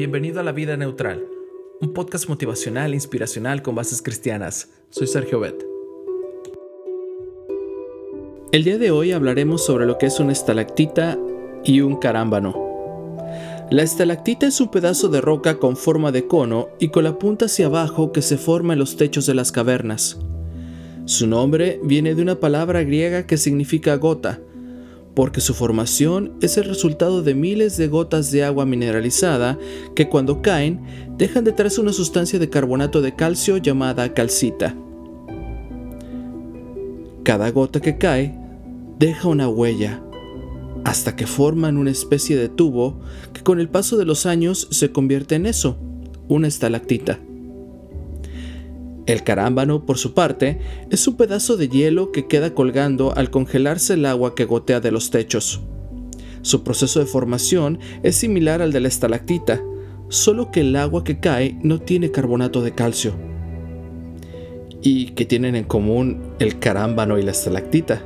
bienvenido a La Vida Neutral, un podcast motivacional e inspiracional con bases cristianas. Soy Sergio Bet. El día de hoy hablaremos sobre lo que es una estalactita y un carámbano. La estalactita es un pedazo de roca con forma de cono y con la punta hacia abajo que se forma en los techos de las cavernas. Su nombre viene de una palabra griega que significa gota, porque su formación es el resultado de miles de gotas de agua mineralizada que cuando caen dejan detrás una sustancia de carbonato de calcio llamada calcita. Cada gota que cae deja una huella, hasta que forman una especie de tubo que con el paso de los años se convierte en eso, una estalactita. El carámbano, por su parte, es un pedazo de hielo que queda colgando al congelarse el agua que gotea de los techos. Su proceso de formación es similar al de la estalactita, solo que el agua que cae no tiene carbonato de calcio. ¿Y qué tienen en común el carámbano y la estalactita?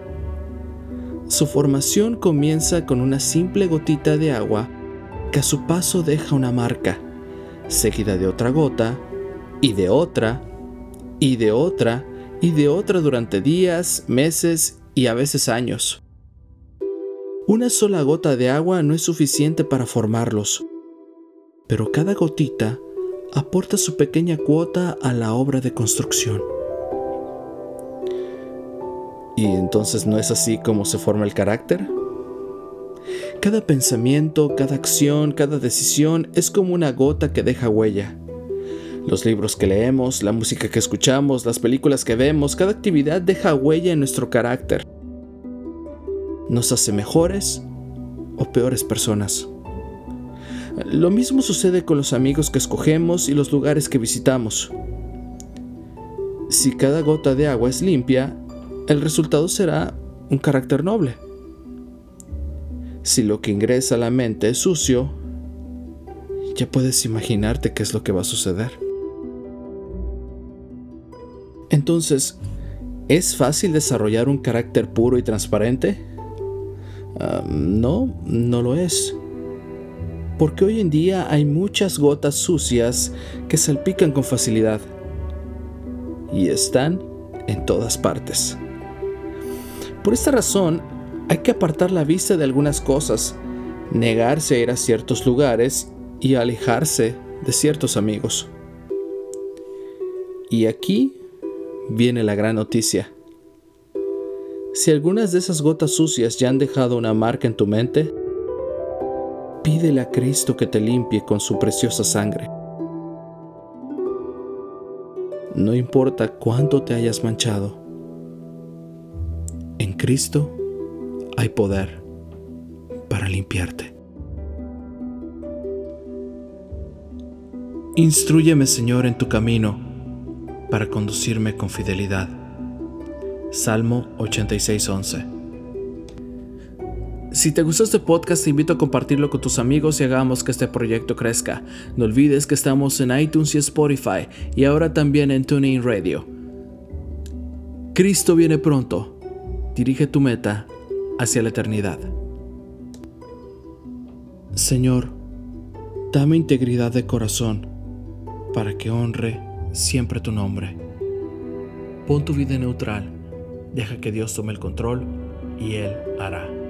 Su formación comienza con una simple gotita de agua que a su paso deja una marca, seguida de otra gota y de otra y de otra y de otra durante días, meses y a veces años. Una sola gota de agua no es suficiente para formarlos, pero cada gotita aporta su pequeña cuota a la obra de construcción. ¿Y entonces no es así como se forma el carácter? Cada pensamiento, cada acción, cada decisión es como una gota que deja huella. Los libros que leemos, la música que escuchamos, las películas que vemos, cada actividad deja huella en nuestro carácter. Nos hace mejores o peores personas. Lo mismo sucede con los amigos que escogemos y los lugares que visitamos. Si cada gota de agua es limpia, el resultado será un carácter noble. Si lo que ingresa a la mente es sucio, ya puedes imaginarte qué es lo que va a suceder. Entonces, ¿es fácil desarrollar un carácter puro y transparente? Ah, no, no lo es. Porque hoy en día hay muchas gotas sucias que salpican con facilidad. Y están en todas partes. Por esta razón, hay que apartar la vista de algunas cosas, negarse a ir a ciertos lugares y alejarse de ciertos amigos. Y aquí viene la gran noticia. Si algunas de esas gotas sucias ya han dejado una marca en tu mente, pídele a Cristo que te limpie con su preciosa sangre. No importa cuánto te hayas manchado, en Cristo hay poder para limpiarte. Instruyeme, Señor, en tu camino para conducirme con fidelidad. Salmo 86:11 si te gustó este podcast, te invito a compartirlo con tus amigos y hagamos que este proyecto crezca. No olvides que estamos en iTunes y Spotify y ahora también en TuneIn Radio. Cristo viene pronto. Dirige tu meta hacia la eternidad. Señor, dame integridad de corazón para que honre siempre tu nombre. Pon tu vida neutral, deja que Dios tome el control y Él hará.